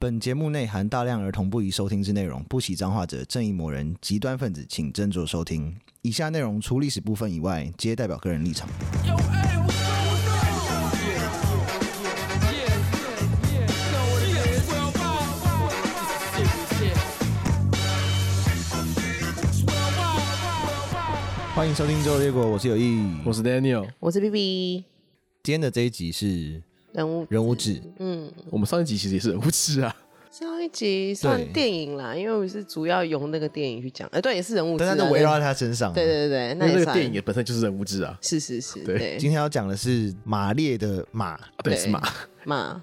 本节目内含大量儿童不宜收听之内容，不喜脏话者、正义魔人、极端分子，请斟酌收听。以下内容除历史部分以外，皆代表个人立场。欢迎收听《周日烈果》，我是有意，我是 Daniel，我是 BB。今天的这一集是。人物人物志，嗯，我们上一集其实也是人物志啊。上一集算电影啦，因为我是主要用那个电影去讲，哎，对，也是人物志，但是围绕在他身上。对对对，那那个电影也本身就是人物志啊。是是是，对。对。今天要讲的是马列的马，对，是马。马。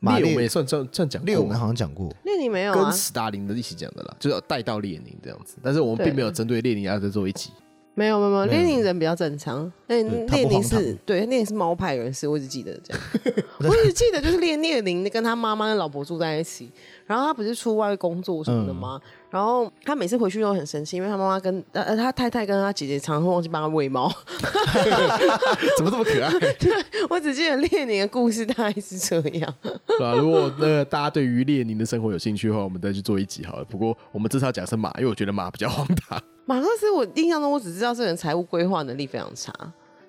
马列。我们也算这样这样讲，列我们好像讲过，列宁没有跟斯大林的一起讲的啦，就是要带到列宁这样子，但是我们并没有针对列宁要再做一集。没有没有没有，列宁人比较正常。那列宁是对，列宁是猫派人士，我只记得这样。我只记得就是列列宁跟他妈妈的老婆住在一起，然后他不是出外工作什么的吗？嗯、然后他每次回去都很生气，因为他妈妈跟呃他太太跟他姐姐常常会忘记帮他喂猫。怎么这么可爱？对，我只记得列宁的故事大概是这样。啊，如果那大家对于列宁的生活有兴趣的话，我们再去做一集好了。不过我们这次要讲的是马，因为我觉得马比较荒唐。马克思，我印象中我只知道这个人财务规划能力非常差，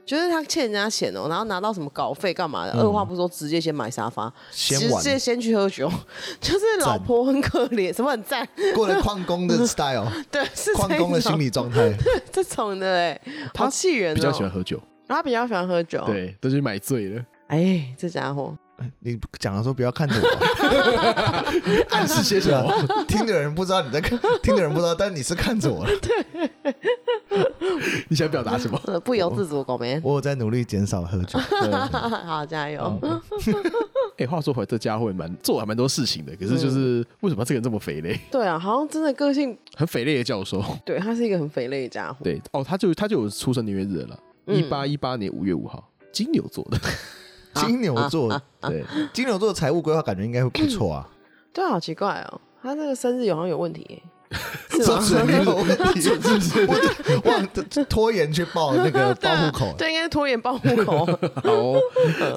就是他欠人家钱哦，然后拿到什么稿费干嘛的，嗯、二话不说直接先买沙发，先直接先去喝酒，就是老婆很可怜，什么很赞，过了矿工的 style，对，是矿工的心理状态，这种的哎，好气人哦，比较喜欢喝酒，他比较喜欢喝酒，对，都是买醉了，哎，这家伙。你讲的时候不要看着我，暗示些什么？听的人不知道你在看，听的人不知道，但你是看着我。对，你想表达什么？不由自主，狗没？我有在努力减少喝酒。好，加油。哎，话说回来，这家伙也蛮做还蛮多事情的，可是就是为什么这个人这么肥嘞？对啊，好像真的个性很肥类的教授。对，他是一个很肥类的家伙。对哦，他就他就有出生年月日了，一八一八年五月五号，金牛座的。金牛座，对，金牛座的财务规划感觉应该会不错啊。对，好奇怪哦，他这个生日好像有问题，是吗？有问题，是不是？忘拖延去报那个 报户口，对，应该是拖延报户口。好、哦，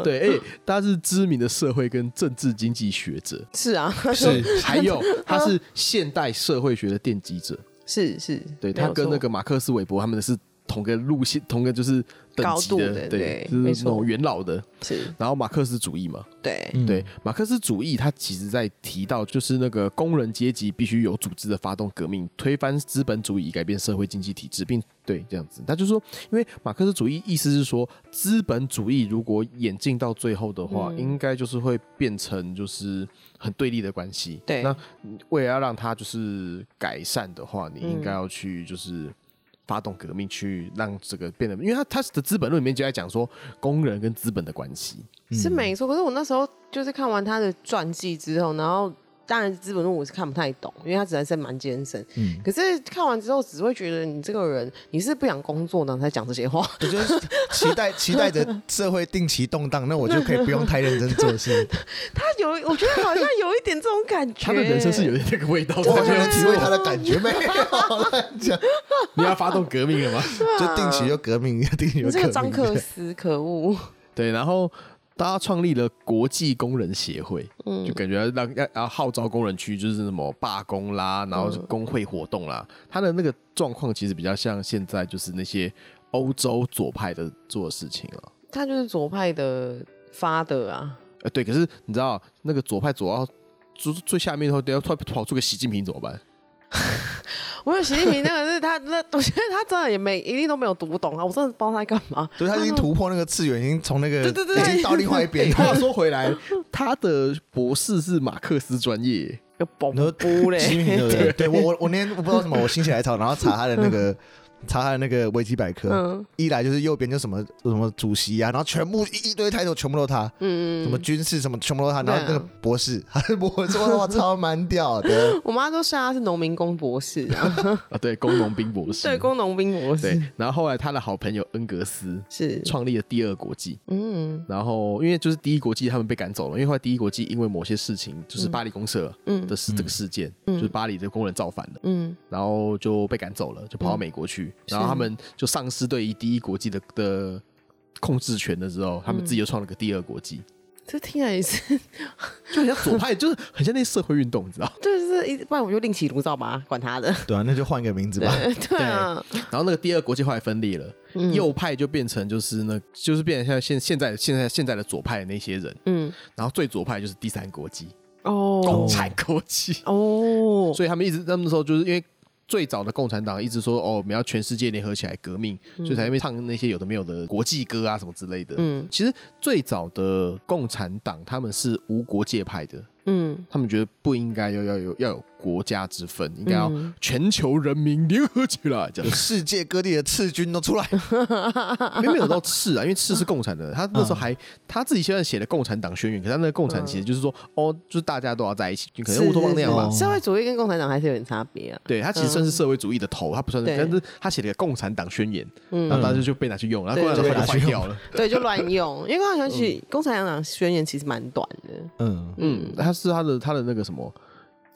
对，哎、欸，他是知名的社会跟政治经济学者，是啊，是，还有他是现代社会学的奠基者，是是，对他跟那个马克思韦伯他们是。同个路线，同个就是等级的，对，对就是那种元老的。是，然后马克思主义嘛，对对，马克思主义，它其实在提到就是那个工人阶级必须有组织的发动革命，推翻资本主义，改变社会经济体制，并对这样子。他就说，因为马克思主义意思是说，资本主义如果演进到最后的话，嗯、应该就是会变成就是很对立的关系。对，那为了要让它就是改善的话，你应该要去就是。发动革命去让这个变得，因为他他的资本论里面就在讲说工人跟资本的关系是没错。可是我那时候就是看完他的传记之后，然后。当然，资本论我是看不太懂，因为他实在是蛮艰深。嗯，可是看完之后，只会觉得你这个人，你是不想工作呢，才讲这些话。我就是期待期待着社会定期动荡，那我就 可以不用太认真做事。他有，我觉得好像有一点这种感觉。他的人生是有点这个味道，我完全能体会他的感觉没有？乱讲，你要发动革命了吗？就定期就革命，定期就革命。这个张克斯，可恶。对，然后。他创立了国际工人协会，嗯，就感觉让要要号召工人去就是什么罢工啦，然后工会活动啦。嗯、他的那个状况其实比较像现在就是那些欧洲左派的做的事情了。他就是左派的发的啊。呃，对，可是你知道那个左派左要最最下面的话，等下突然跑出个习近平怎么办？我有习近平那个是他那，我觉得他真的也没一定都没有读懂啊！我真的不知道他在干嘛。所以他已经突破那个次元，已经从那个对对对，已经到另外一边。话说回来，他的博士是马克思专业，有保补嘞。对 对，我我我那天我不知道什么，我心血来潮，然后查他的那个。查他的那个维基百科，嗯、一来就是右边就什么什么主席啊，然后全部一一堆抬头全部都他，嗯，什么军事什么全部都他，然后那个博士，还是、啊、博士，哇，超蛮屌的。我妈都说他是农民工博士啊，啊，对，工农兵博士，对，工农兵博士。对，然后后来他的好朋友恩格斯是。创立了第二国际，嗯，然后因为就是第一国际他们被赶走了，因为后来第一国际因为某些事情，就是巴黎公社嗯。的事这个事件，嗯、就是巴黎的工人造反了，嗯，然后就被赶走了，就跑到美国去。然后他们就丧失对于第一国际的的控制权的时候，他们自己又创了个第二国际。这听起来也是，就很像左派，就是很像那社会运动，你知道？就是一，不然我就另起炉灶吧，管他的。对啊，那就换一个名字吧。对，对啊。然后那个第二国际后来分裂了，嗯、右派就变成就是那，就是变成像现现在现在现在的左派的那些人。嗯。然后最左派就是第三国际哦，共产国际哦。所以他们一直那时候就是因为。最早的共产党一直说哦，我们要全世界联合起来革命，嗯、所以才会唱那些有的没有的国际歌啊什么之类的。嗯，其实最早的共产党他们是无国界派的。嗯，他们觉得不应该要要有要有国家之分，应该要全球人民联合起来，这样。世界各地的赤军都出来，没有到赤啊，因为赤是共产的，他那时候还他自己现在写的共产党宣言，可是他那个共产其实就是说 哦，就是大家都要在一起，就可能乌托邦那样吧。社会主义跟共产党还是有点差别啊。对，他其实算是社会主义的头，他不算是，但是他写了一个共产党宣言，然后大家就被拿去用，然后共产党就坏掉了，对，就乱用，因为共产党共产党宣言其实蛮短的，嗯。嗯，他是他的他的那个什么。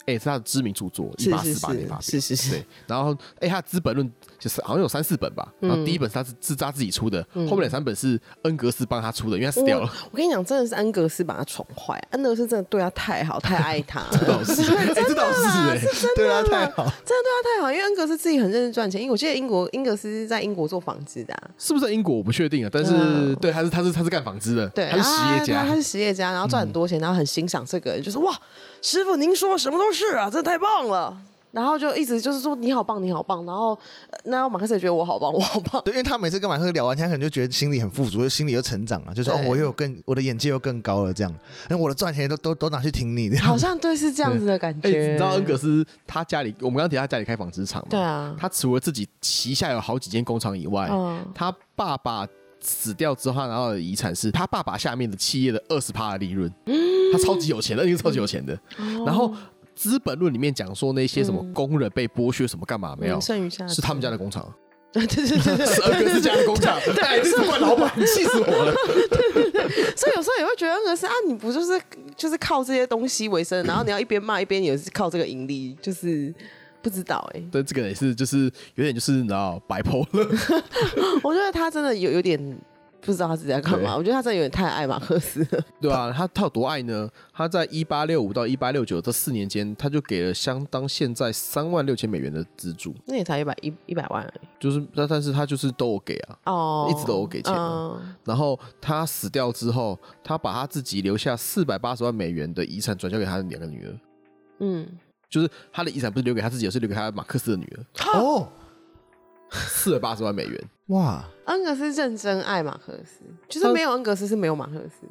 哎，是他的知名著作，一八四八年发表。是是是。对，然后哎，他的《资本论》就是好像有三四本吧。然后第一本是他是自扎自己出的，后面两三本是恩格斯帮他出的，因为他死掉了。我跟你讲，真的是恩格斯把他宠坏，恩格斯真的对他太好，太爱他。这倒是，哎，这倒是，哎，对他太好，真的对他太好。因为恩格斯自己很认真赚钱，因为我记得英国，恩格斯是在英国做纺织的，是不是在英国？我不确定啊。但是对，他是他是他是干纺织的，对，他是实业家，他是实业家，然后赚很多钱，然后很欣赏这个人，就是哇。师傅，您说什么都是啊，真的太棒了。然后就一直就是说你好棒，你好棒。然后那马克思也觉得我好棒，我好棒。对，因为他每次跟马克思聊完天，他可能就觉得心里很富足，就心里又成长了，就是哦，我又有更我的眼界又更高了这样。那我的赚钱都都都拿去听你的，好像对是这样子的感觉。欸、你知道恩格斯他家里，我们刚刚提他家里开纺织厂嘛？对啊。他除了自己旗下有好几间工厂以外，嗯、他爸爸死掉之后，他拿到的遗产是他爸爸下面的企业的二十趴的利润。嗯，他超级有钱的，一定是超级有钱的。嗯、然后。《资本论》里面讲说那些什么工人被剥削什么干嘛没有？是他们家的工厂。对对对对，是家的工厂。对，是怪老板，气死我了。对对对，所以有时候也会觉得恩格斯啊，你不就是就是靠这些东西为生，然后你要一边骂一边也是靠这个盈利，就是不知道哎。对，这个也是就是有点就是你知道摆破了。我觉得他真的有有点。不知道他自己在干嘛，我觉得他真的有点太爱马克思了。对啊，他他有多爱呢？他在一八六五到一八六九这四年间，他就给了相当现在三万六千美元的资助。那也才一百一一百万而已。就是，但但是他就是都有给啊，哦，一直都有给钱。嗯、然后他死掉之后，他把他自己留下四百八十万美元的遗产转交给他的两个女儿。嗯，就是他的遗产不是留给他自己，而是留给他马克思的女儿。哦。四百八十万美元，哇！恩格斯认真爱马克思，就是没有恩格斯是没有马克思。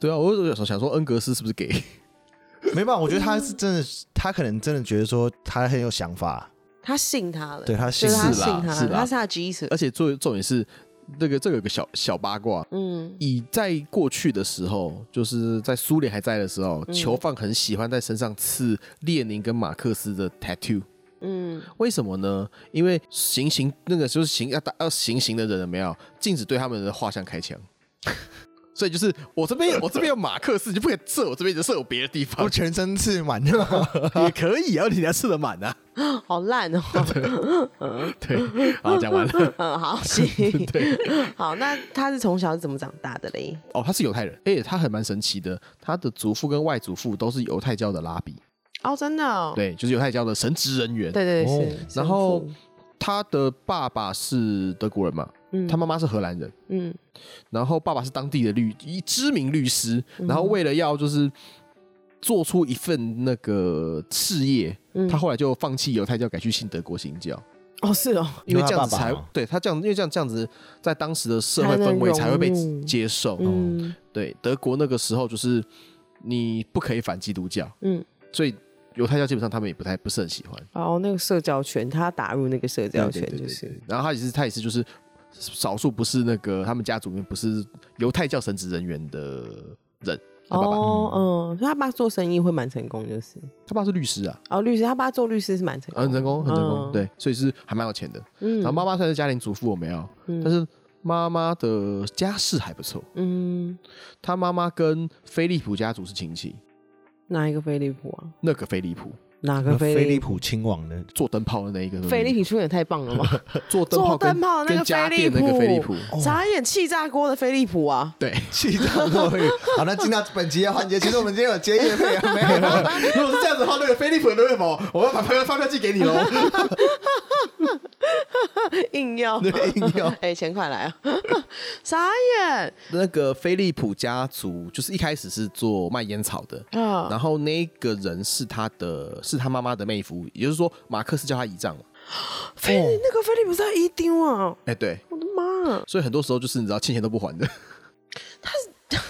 对啊，我有时候想说恩格斯是不是给？没办法，我觉得他是真的，他可能真的觉得说他很有想法，他信他了，对他信他，是啦，是他是他的基石。而且重重点是，这个这个有个小小八卦，嗯，以在过去的时候，就是在苏联还在的时候，囚犯很喜欢在身上刺列宁跟马克思的 tattoo。嗯，为什么呢？因为行刑那个就是行要打要行刑的人有没有？禁止对他们的画像开枪，所以就是我这边我这边有马克思，就不可以射我这边，就射我别的地方。我全身刺满 也可以啊，你要刺的满啊，好烂哦。对，好讲完了。嗯，好行。对，好，那他是从小是怎么长大的嘞？哦，他是犹太人，而且他还蛮神奇的，他的祖父跟外祖父都是犹太教的拉比。哦，真的，哦，对，就是犹太教的神职人员。对对，对是。然后他的爸爸是德国人嘛，嗯，他妈妈是荷兰人，嗯。然后爸爸是当地的律，一知名律师。然后为了要就是做出一份那个事业，嗯，他后来就放弃犹太教，改去信德国新教。哦，是哦，因为这样子才对他这样，因为这样这样子，在当时的社会氛围才会被接受。嗯，对，德国那个时候就是你不可以反基督教，嗯，所以。犹太教基本上他们也不太不是很喜欢。哦，那个社交圈，他打入那个社交圈就是。然后他也是他也是就是少数不是那个他们家族里面不是犹太教神职人员的人。他爸爸哦，嗯，他爸做生意会蛮成功，就是。他爸是律师啊。哦，律师，他爸做律师是蛮成功，很成功，很成功，对，所以是还蛮有钱的。嗯。然后妈妈算是家庭主妇，我没有，但是妈妈的家世还不错。嗯。他妈妈跟菲利普家族是亲戚。哪一个飞利浦啊？那个飞利浦，哪个飞利浦亲王的做灯泡的那一个？飞利浦出演太棒了吗？做灯泡跟那个家电那个飞利浦，眨眼气炸锅的飞利浦啊！对，气炸锅。好，那进到本集的环节，其实我们今天有接业配啊，没有？如果是这样子的话，那个飞利浦的什么？我要把发票发票寄给你喽。硬要，对，硬要。哎，钱快来啊！眨眼。那个菲利浦家族就是一开始是做卖烟草的啊，然后那个人是他的，是他妈妈的妹夫，也就是说马克思叫他姨丈。飞那个菲利普是他姨丢啊！哎，对，我的妈！所以很多时候就是你知道欠钱都不还的。他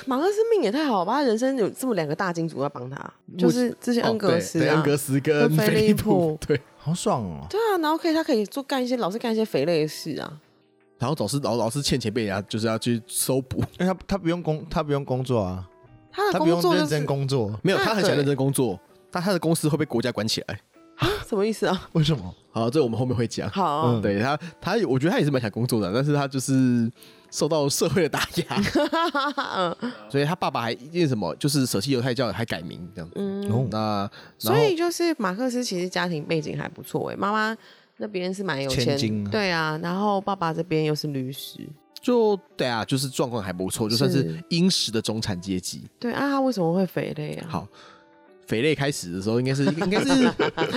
马克思命也太好了吧？他人生有这么两个大金主要帮他，就是这些恩格斯、恩格斯跟菲利普，对，好爽哦。对啊，然后可以他可以做干一些老是干一些肥类的事啊。然后总是老老是欠钱被人家就是要去搜补，因为他他不用工他不用工作啊，他的工作认真工作，没有他很想认真工作，但他的公司会被国家管起来。什么意思啊？为什么？好，这我们后面会讲。好，嗯，对他，他我觉得他也是蛮想工作的，但是他就是受到社会的打压，嗯所以他爸爸还因为什么，就是舍弃犹太教，还改名这样子。嗯，那所以就是马克思其实家庭背景还不错哎，妈妈那边是蛮有钱，对啊，然后爸爸这边又是律师，就对啊，就是状况还不错，就算是殷实的中产阶级。对啊，他为什么会肥类啊？好。肥类开始的时候，应该是 应该是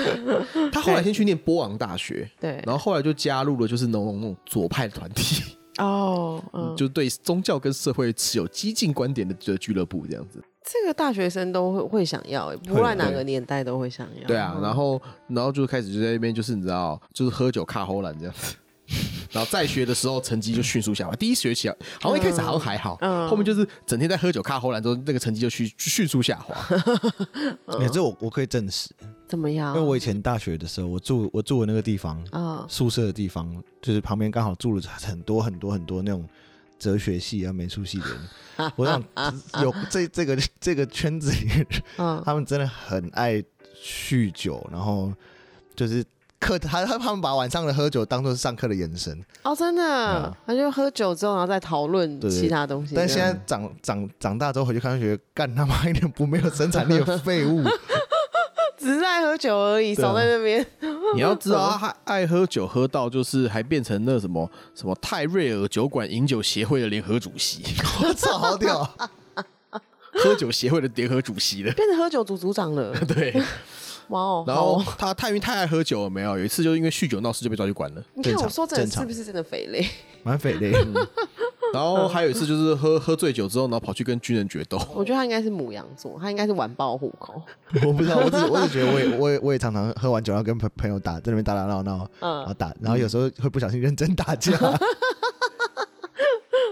他后来先去念波昂大学，对，然后后来就加入了就是那种那种左派的团体哦，嗯，就对宗教跟社会持有激进观点的的俱乐部这样子。这个大学生都会会想要，不论哪个年代都会想要。对啊，然后然后就开始就在那边就是你知道，就是喝酒卡喉兰这样子。然后在学的时候成绩就迅速下滑，第一学期好像一开始好像还好，后面就是整天在喝酒卡喉兰之后，那个成绩就迅迅速下滑。哎，这我我可以证实。怎么样？因为我以前大学的时候，我住我住的那个地方，宿舍的地方，就是旁边刚好住了很多很多很多那种哲学系啊、美术系的人。我想有这这个这个圈子里面，他们真的很爱酗酒，然后就是。课他他他们把晚上的喝酒当做是上课的延伸哦，真的，他就喝酒之后然后再讨论其他东西。但现在长长长大之后回去看，觉得干他妈一点不没有生产力的废物，只是爱喝酒而已，少在那边。你要知道，他爱喝酒喝到就是还变成那什么什么泰瑞尔酒馆饮酒协会的联合主席，我操，好屌！喝酒协会的联合主席了，变成喝酒组组长了，对。哇哦！然后他太因为太爱喝酒了，没有有一次就是因为酗酒闹事就被抓去关了。你看我说这是不是真的肥类？蛮肥类。然后还有一次就是喝喝醉酒之后，然后跑去跟军人决斗。我觉得他应该是母羊座，他应该是晚报户口。我不知道，我只我只觉得我也我也我也常常喝完酒然后跟朋朋友打在那边打打闹闹，嗯，然后打，然后有时候会不小心认真打架。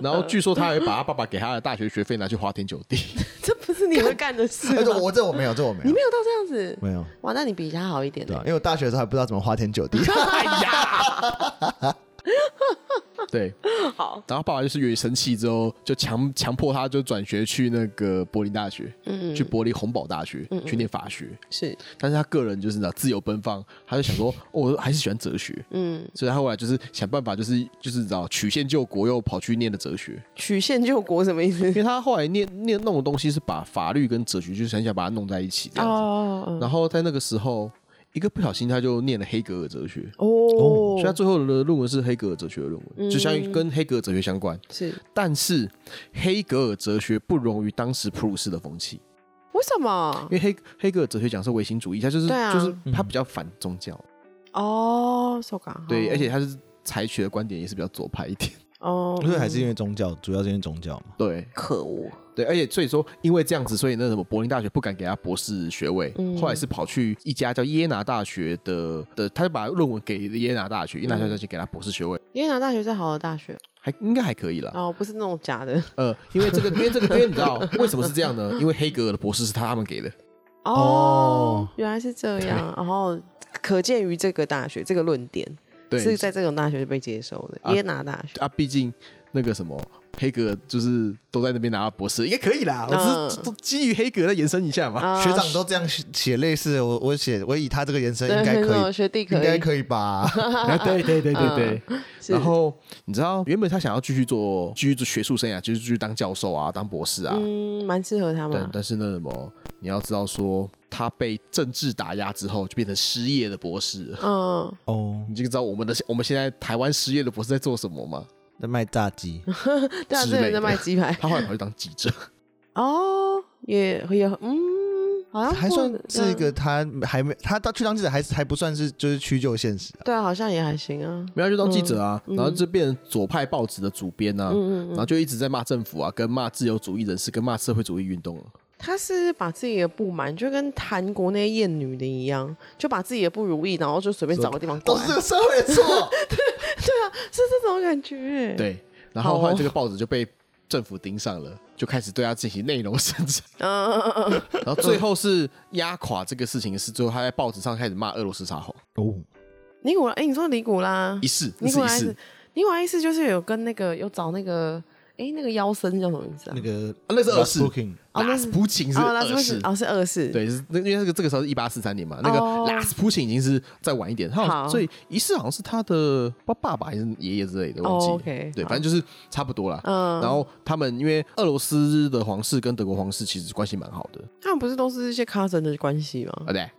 然后据说他还把他爸爸给他的大学学费拿去花天酒地。这不是你会干的事。我这我没有，这我没有。你没有到这样子，没有。哇，那你比他好一点。对，因为我大学的时候还不知道怎么花天酒地。哎呀！对，好。然后爸爸就是由于生气之后，就强强迫他就转学去那个柏林大学，嗯，去柏林洪堡大学去念法学。是，但是他个人就是呢自由奔放，他就想说，我 还是喜欢哲学，嗯，所以他后来就是想办法，就是就是知道曲线救国，又跑去念了哲学。曲线救国什么意思？因为他后来念念弄的东西是把法律跟哲学，就是很想把它弄在一起这样子。然后在那个时候。一个不小心，他就念了黑格尔哲学哦，所以他最后的论文是黑格尔哲学的论文，就相当于跟黑格尔哲学相关。是，但是黑格尔哲学不容于当时普鲁士的风气。为什么？因为黑黑格尔哲学讲是唯心主义，他就是就是他比较反宗教。哦，对，而且他是采取的观点也是比较左派一点。哦，因为还是因为宗教，主要是因为宗教嘛。对，可恶。对，而且所以说，因为这样子，所以那什么柏林大学不敢给他博士学位，嗯、后来是跑去一家叫耶拿大学的的，他就把论文给耶拿大学，耶拿大学就给他博士学位。耶拿大学是好的大学，还应该还可以了。哦，不是那种假的。呃，因为这个，因为这个，因为你知道为什么是这样呢？因为黑格尔的博士是他们给的。哦，原来是这样。然后可见于这个大学这个论点，对是在这种大学就被接受的。耶拿大学啊，毕竟那个什么。黑格就是都在那边拿到博士，应该可以啦。我是基于黑格再延伸一下嘛。学长都这样写类似的，我我写我以他这个延伸应该可以，学弟可以，应该可以吧？对对对对对。然后你知道，原本他想要继续做继续做学术生涯，就是继续当教授啊，当博士啊，嗯，蛮适合他们。但是那什么，你要知道说，他被政治打压之后，就变成失业的博士。嗯，哦，你就知道我们的我们现在台湾失业的博士在做什么吗？在卖炸鸡。对啊，这人在卖鸡排。他后来跑去当记者。哦，也也嗯。好像还算是一个，他还没他到去当记者，还是还不算是就是屈就现实。对啊，好像也还行啊。没有去当记者啊，然后就变成左派报纸的主编啊，然后就一直在骂政府啊，跟骂自由主义人士，跟骂社会主义运动。他是把自己的不满，就跟韩国那些艳女的一样，就把自己的不如意，然后就随便找个地方，都是这个社会的错。对对啊，是这种感觉。对，然后后来这个报纸就被。政府盯上了，就开始对他进行内容审查。然后最后是压垮这个事情是最后他在报纸上开始骂俄罗斯撒谎。哦，尼古拉，哎，你说尼古拉一世，尼古拉一世，尼古拉一世就是有跟那个有找那个。哎，那个妖僧叫什么名字啊？那个那是二世，拉斯普京是二世，哦是二世，对，是那因为那个这个时候是一八四三年嘛，那个拉斯普京已经是再晚一点，他好，所以一世好像是他的爸爸爸还是爷爷之类的，忘记，对，反正就是差不多啦。嗯，然后他们因为俄罗斯的皇室跟德国皇室其实关系蛮好的，他们不是都是一些 cousin 的关系吗？对，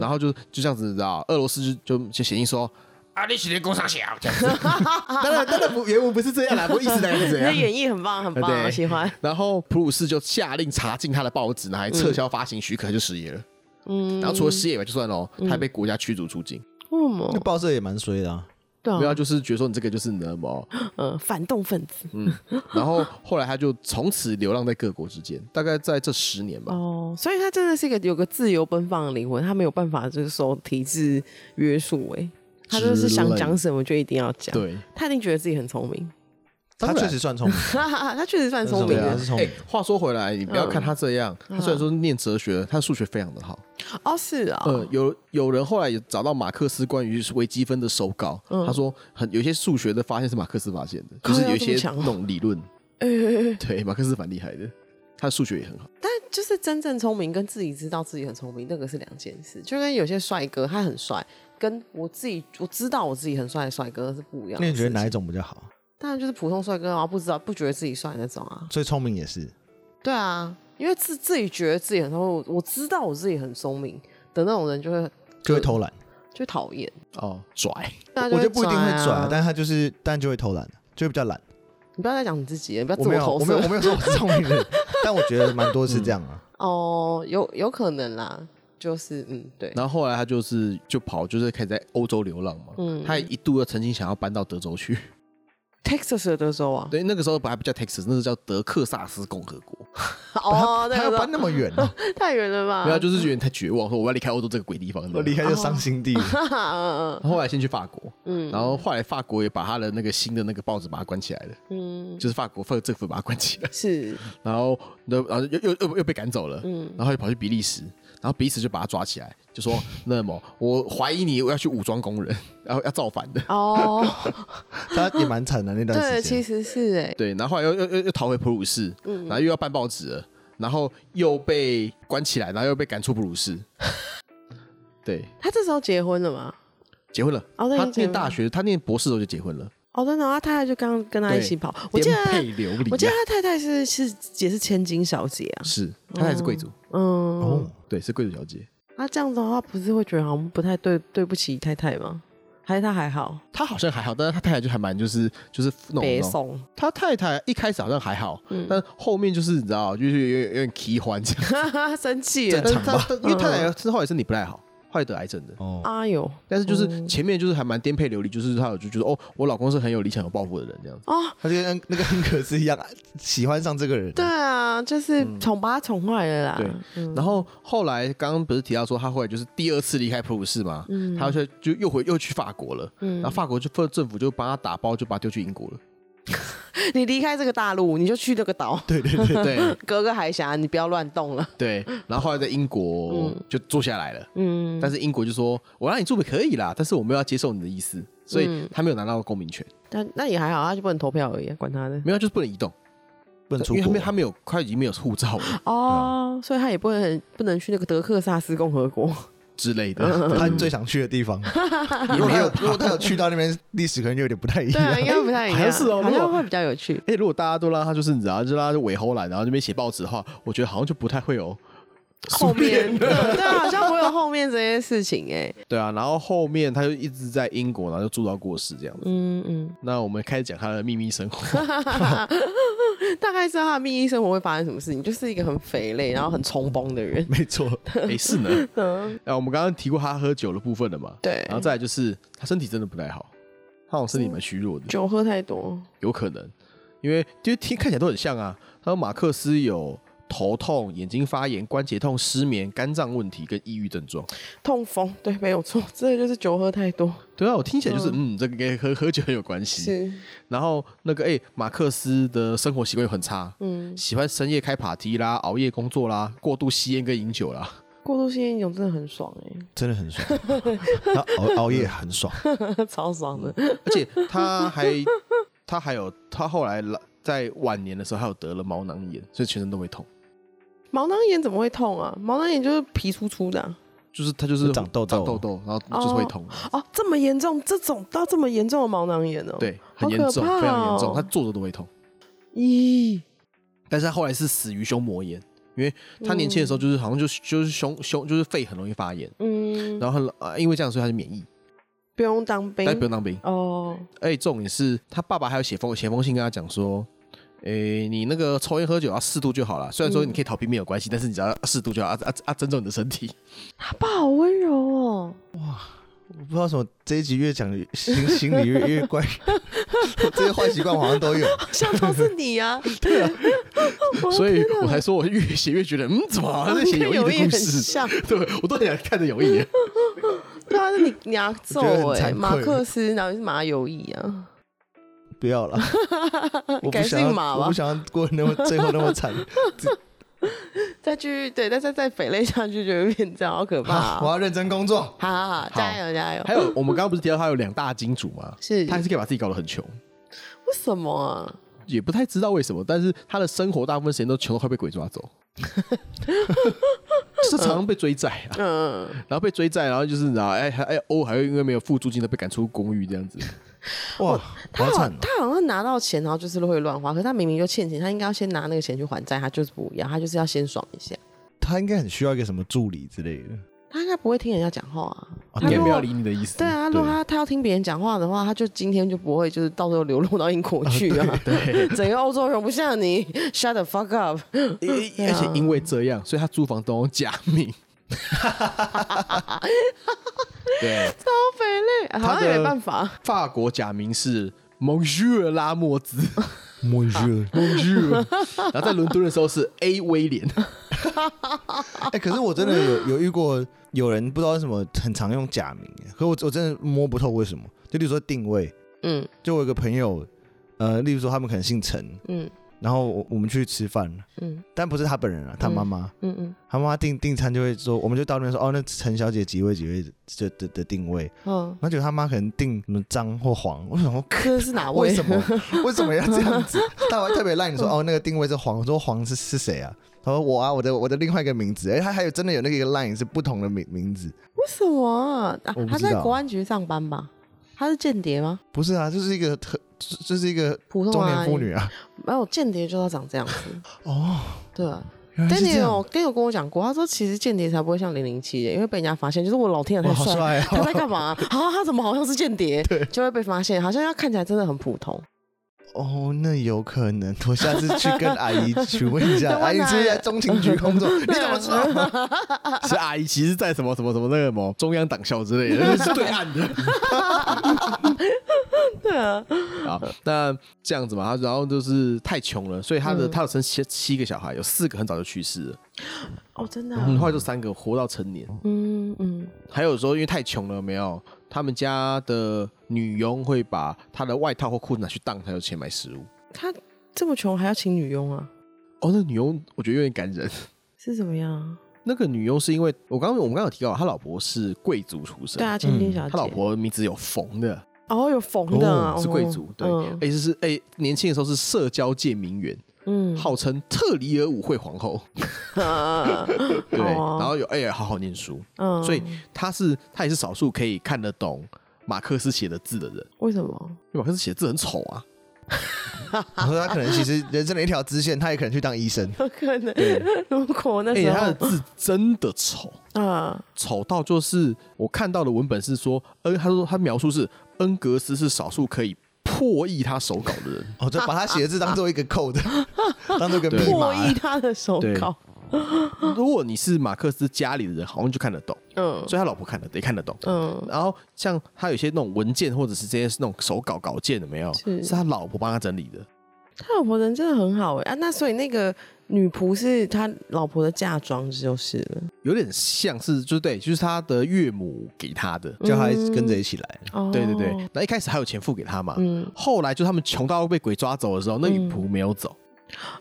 然后就就这样子，你知道，俄罗斯就就写信说。啊！你写的工商小这样子，当然当然不原文不是这样啦，不意思大概是这样。那演绎很棒，很棒，我喜欢。然后普鲁士就下令查禁他的报纸，然后还撤销发行许可，就失业了。嗯，然后除了失业以外，就算了，他还被国家驱逐出境。为什么？那报社也蛮衰的。对啊，主要就是觉得说你这个就是什么，嗯，反动分子。嗯，然后后来他就从此流浪在各国之间，大概在这十年吧。哦，所以他真的是一个有个自由奔放的灵魂，他没有办法就是受体制约束。哎。他就是想讲什么就一定要讲，对，他一定觉得自己很聪明，他确实算聪明，他确实算聪明。的。哎，话说回来，你不要看他这样，他虽然说念哲学，他数学非常的好。哦，是啊，呃，有有人后来也找到马克思关于微积分的手稿，他说很有些数学的发现是马克思发现的，就是有一些那种理论，对，马克思蛮厉害的，他的数学也很好。但就是真正聪明跟自己知道自己很聪明，那个是两件事。就跟有些帅哥，他很帅。跟我自己我知道我自己很帅的帅哥是不一样。那你觉得哪一种比较好？当然就是普通帅哥，然后不知道不觉得自己帅那种啊。最聪明也是。对啊，因为自自己觉得自己很聪明，我知道我自己很聪明的那种人就会就会偷懒，就讨厌哦拽。我觉得不一定会拽，但是他就是但就会偷懒，就会比较懒。你不要再讲你自己，你不要自我投射。我没有我没有说我是聪明人，但我觉得蛮多是这样啊。哦，有有可能啦。就是嗯对，然后后来他就是就跑，就是开始在欧洲流浪嘛。嗯，他一度又曾经想要搬到德州去，Texas 的德州啊。对，那个时候还不叫 Texas，那是叫德克萨斯共和国。哦，他要搬那么远，太远了吧？没有，就是觉得太绝望，说我要离开欧洲这个鬼地方。我离开就伤心地。嗯嗯。后来先去法国，嗯，然后后来法国也把他的那个新的那个报纸把它关起来了，嗯，就是法国政府把它关起来。是。然后那，然后又又又又被赶走了，嗯，然后又跑去比利时。然后彼此就把他抓起来，就说：“那么我怀疑你，我要去武装工人，然后要造反的。”哦，他也蛮惨的那段时间。对，其实是哎。对，然后后来又又又又逃回普鲁士，嗯，然后又要办报纸了，然后又被关起来，然后又被赶出普鲁士。对。他这时候结婚了吗？结婚了。哦，他念大学，他念博士的时候就结婚了。哦，真的，他太太就刚跟他一起跑。我记得，我记得他太太是是也是千金小姐啊。是，他太太是贵族。嗯。哦，对，是贵族小姐。那这样子的话，不是会觉得好像不太对，对不起太太吗？还是他还好？他好像还好，但是他太太就还蛮就是就是那种。他太太一开始好像还好，但后面就是你知道，就是有点有点奇欢这样。生气了。正常吧？因为太太之后也身体不太好。快得癌症的。哦，哎呦！但是就是前面就是还蛮颠沛流离，就是他有就觉得哦，我老公是很有理想、有抱负的人这样子。哦，他就跟那个恩格斯一样，喜欢上这个人。对啊，就是宠把他宠坏了啦。对，然后后来刚刚不是提到说他后来就是第二次离开普鲁士嘛，他就就又回又去法国了，嗯。然后法国就政府就帮他打包，就把他丢去英国了。你离开这个大陆，你就去这个岛。对对对对，隔个海峡，你不要乱动了。对，然后后来在英国就住下来了。嗯，但是英国就说：“我让你住可以啦，但是我没有要接受你的意思，所以他没有拿到公民权。”但那也还好，他就不能投票而已，管他的。没有，就是不能移动，不能出国，因为他没有，他已经没有护照了。哦，所以他也不能不能去那个德克萨斯共和国。之类的，他最想去的地方。如果他有，如果他有去到那边，历史可能就有点不太一样。对，应该不太一样。还是哦，好像会比较有趣。哎，如果大家都拉他就是你知道，就让他尾后来，然后这边写报纸的话，我觉得好像就不太会有 后面对，对啊，好像会有后面这些事情哎。对啊，然后后面他就一直在英国，然后就住到过世这样子。嗯嗯。那我们开始讲他的秘密生活。大概知道他的秘密生活会发生什么事情，就是一个很肥累，然后很冲崩的人。没错，没事呢。嗯。啊，我们刚刚提过他喝酒的部分了嘛？对。然后再来就是他身体真的不太好，他好像身体蛮虚弱的。酒喝太多，有可能，因为就听看起来都很像啊。他说马克思有。头痛、眼睛发炎、关节痛、失眠、肝脏问题跟抑郁症状，痛风对，没有错，这个就是酒喝太多。对啊，我听起来就是嗯，嗯，这个跟喝喝酒很有关系。是，然后那个哎、欸，马克思的生活习惯又很差，嗯，喜欢深夜开 party 啦，熬夜工作啦，过度吸烟跟饮酒啦。过度吸烟饮酒真的很爽哎、欸，真的很爽，他熬熬夜很爽，超爽的。而且他还他还有他后来在晚年的时候，还有得了毛囊炎，所以全身都会痛。毛囊炎怎么会痛啊？毛囊炎就是皮粗粗的、啊，就是它就是长痘痘，痘痘，然后就是会痛。哦，哦，这么严重，这种到这么严重的毛囊炎哦，对，很严重，哦、非常严重，他坐着都会痛。咦？但是他后来是死于胸膜炎，因为他年轻的时候就是好像就就是胸胸就是肺很容易发炎，嗯，然后啊因为这样所以他就免疫，不用当兵，但不用当兵哦。而且重点是他爸爸还有写封写封信跟他讲说。诶、欸，你那个抽烟喝酒要适度就好了。虽然说你可以逃避没有关系，嗯、但是你只要适度就好，啊啊啊！尊重你的身体。他爸好温柔哦。哇，我不知道什么这一集越讲心心里越越怪。这些坏习惯好像都有，好像都是你啊。对啊。所以我才说我越写越觉得，嗯，怎么好像在写友谊的故事？像对，我都很想看着友谊。对啊，是你你要揍哎，马克思，然后是马友谊啊。不要了，我不想要，我不想要过那么最后那么惨。再继续对，但是再匪类下去就会变这样，好可怕、啊。我要认真工作，好好好，加油加油。还有，我们刚刚不是提到他有两大金主吗？是，他还是可以把自己搞得很穷。为什么啊？也不太知道为什么，但是他的生活大部分时间都穷到快被鬼抓走。是常常被追债啊，嗯，然后被追债，然后就是然后哎还哎哦，还会因为没有付租金的被赶出公寓这样子。哇，他好，好他好像拿到钱，然后就是会乱花。可是他明明就欠钱，他应该要先拿那个钱去还债。他就是不一样，他就是要先爽一下。他应该很需要一个什么助理之类的。他应该不会听人家讲话啊。他也没有理你的意思。对啊，如果他他要听别人讲话的话，他就今天就不会就是到时候流落到英国去啊。对，整个欧洲容不下你，shut the fuck up。而且因为这样，所以他租房都用假名。对，超肥嘞，好像也没办法。法国假名是 Monsieur 拉莫兹，Monsieur Monsieur，然后在伦敦的时候是 A 威廉。哎、欸，可是我真的有有遇过有人不知道为什么很常用假名，可是我我真的摸不透为什么。就例如说定位，嗯，就我有个朋友，呃，例如说他们可能姓陈，嗯。然后我我们去吃饭，嗯，但不是他本人啊，他妈妈，嗯嗯，他妈妈订订餐就会说，我们就到那边说，哦，那陈小姐几位几位的的的定位，嗯，然后觉得他妈可能订什么张或黄，我想说这是哪 位？为什么？为什么要这样子？他还特别赖你说，哦，那个定位是黄，我说黄是是谁啊？他说我啊，我的我的另外一个名字，哎，他还有真的有那个 line 是不同的名名字，为什么啊？他在国安局上班吧？他是间谍吗？不是啊，就是一个特，就是一个普通中年妇女啊。没有间谍就要长这样子 哦。对啊，但你有跟有跟我讲过，他说其实间谍才不会像零零七，因为被人家发现，就是我老天爷太帅，他在干嘛？啊，他怎么好像是间谍？对，就会被发现，好像他看起来真的很普通。哦，那有可能，我下次去跟阿姨 询问一下。阿姨是在中情局工作，你怎么知道？是阿姨其实，在什么什么什么那个什么中央党校之类的，是对岸的。对啊，好，那这样子嘛，他然后就是太穷了，所以他的、嗯、他有生七七个小孩，有四个很早就去世了。哦，真的、啊？嗯，后来就三个活到成年。嗯嗯，还有时候因为太穷了，没有。他们家的女佣会把他的外套或裤子拿去当，才有钱买食物。他这么穷还要请女佣啊？哦，那女佣我觉得有点感人。是怎么样？那个女佣是因为我刚刚我们刚刚有提到，他老婆是贵族出身，对啊，千金小姐。他老婆名字有冯的，哦，有冯的，哦、是贵族，对，哎、嗯，是哎，年轻的时候是社交界名媛。嗯，号称特里尔舞会皇后，对，然后有哎呀，好好念书，嗯，所以他是他也是少数可以看得懂马克思写的字的人。为什么？因为马克思写的字很丑啊。我说他可能其实人生的一条支线，他也可能去当医生。有可能，如果那时候、欸、他的字真的丑。啊，丑到就是我看到的文本是说，恩，他说他描述是恩格斯是少数可以破译他手稿的人，哦、就把他写的字当做一个 code，当做一个密码。破译他的手稿。如果你是马克思家里的人，好像就看得懂，嗯，所以他老婆看得也看得懂，嗯。然后像他有些那种文件或者是这些是那种手稿稿件的没有，是，是他老婆帮他整理的。他老婆人真的很好哎啊，那所以那个女仆是他老婆的嫁妆就是了，有点像是就对，就是他的岳母给他的，叫他跟着一起来。嗯、对对对，那一开始还有钱付给他嘛，嗯。后来就他们穷到被鬼抓走的时候，那女仆没有走。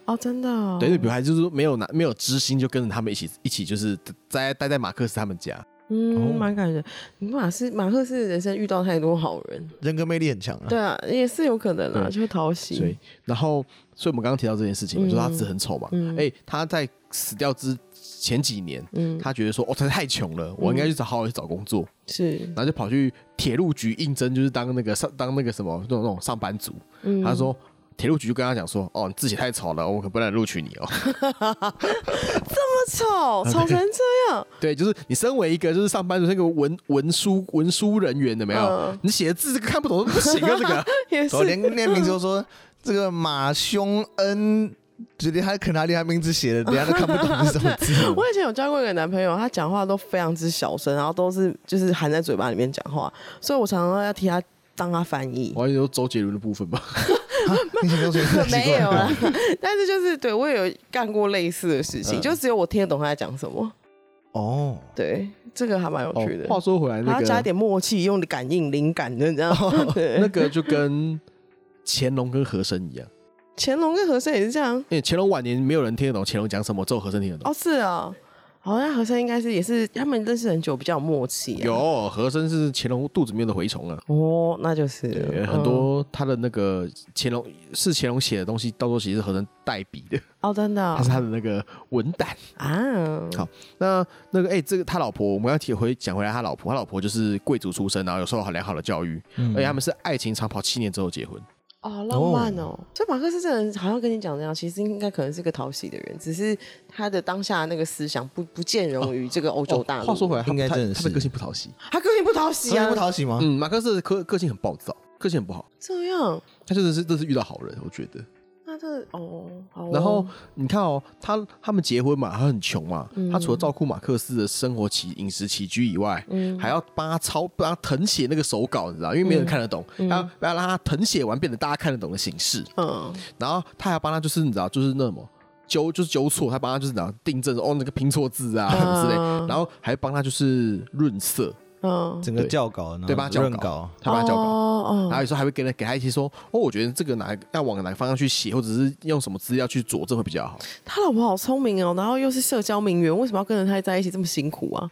哦，真的、哦，对，女仆还就是说没有拿没有知心，就跟着他们一起一起就是待待在马克思他们家，嗯，蛮、哦、感人。马斯马克思人生遇到太多好人，人格魅力很强啊。对啊，也是有可能啊，就会讨喜。所以，然后，所以我们刚刚提到这件事情，我、嗯、说他字很丑嘛，哎、嗯。欸，他在死掉之前几年，嗯，他觉得说，哦，他太穷了，我应该去找好好去找工作，是，然后就跑去铁路局应征，就是当那个上当那个什么那种那种上班族，嗯，他说。铁路局就跟他讲说：“哦，你字写太丑了，我可不能录取你哦。”这么 丑，丑成这样？对，就是你身为一个就是上班族那个文文书文书人员的没有？嗯、你写的字这个看不懂都不行啊！这个 也是，连念名字都说这个马兄恩，觉得他可能连他名字写的，人家都看不懂是什么字。我以前有交过一个男朋友，他讲话都非常之小声，然后都是就是含在嘴巴里面讲话，所以我常常要替他当他翻译。我还有周杰伦的部分吧。没有啊，但是就是对我也有干过类似的事情，嗯、就只有我听得懂他在讲什么。哦，对，这个还蛮有趣的。哦、话说回来、那个，加一点默契，用的感应灵感的这样。哦、那个就跟乾隆跟和珅一样，乾隆跟和珅也是这样。因为乾隆晚年没有人听得懂乾隆讲什么，只有和珅听得懂。哦，是啊。好像和珅应该是也是他们认识很久，比较有默契、啊。有和珅是乾隆肚子里面的蛔虫啊！哦，那就是很多他的那个乾隆是乾隆写的东西，到时候其实是和珅代笔的。哦，真的、哦，他是他的那个文胆啊。好，那那个哎、欸，这个他老婆，我们要提回讲回来，他老婆，他老婆就是贵族出身，然后有受到很良好的教育，嗯、而且他们是爱情长跑七年之后结婚。哦，浪漫哦！所以马克思这个人好像跟你讲那样，其实应该可能是个讨喜的人，只是他的当下那个思想不不见容于这个欧洲大陆、哦哦。话说回来，应该真的是他的个性不讨喜，他个性不讨喜啊，不讨喜吗？嗯，马克思的个个性很暴躁，个性很不好。这样，他真的是这是遇到好人，我觉得。那这哦，哦，然后你看哦，他他们结婚嘛，他很穷嘛，嗯、他除了照顾马克思的生活起饮食起居以外，嗯、还要帮他抄帮他誊写那个手稿，你知道，因为没人看得懂，嗯、要要让他誊写完变得大家看得懂的形式。嗯，然后他还要帮他，就是你知道，就是那什么纠就是纠错，他帮他就是怎样订正哦，那个拼错字啊什么之类，嗯、然后还帮他就是润色。嗯，整个教稿，对吧？教稿，他把他教稿，哦，然后有时候还会给他给他一些说，哦，我觉得这个哪要往哪个方向去写，或者是用什么资料去佐证会比较好。他老婆好聪明哦，然后又是社交名媛，为什么要跟着他在一起这么辛苦啊？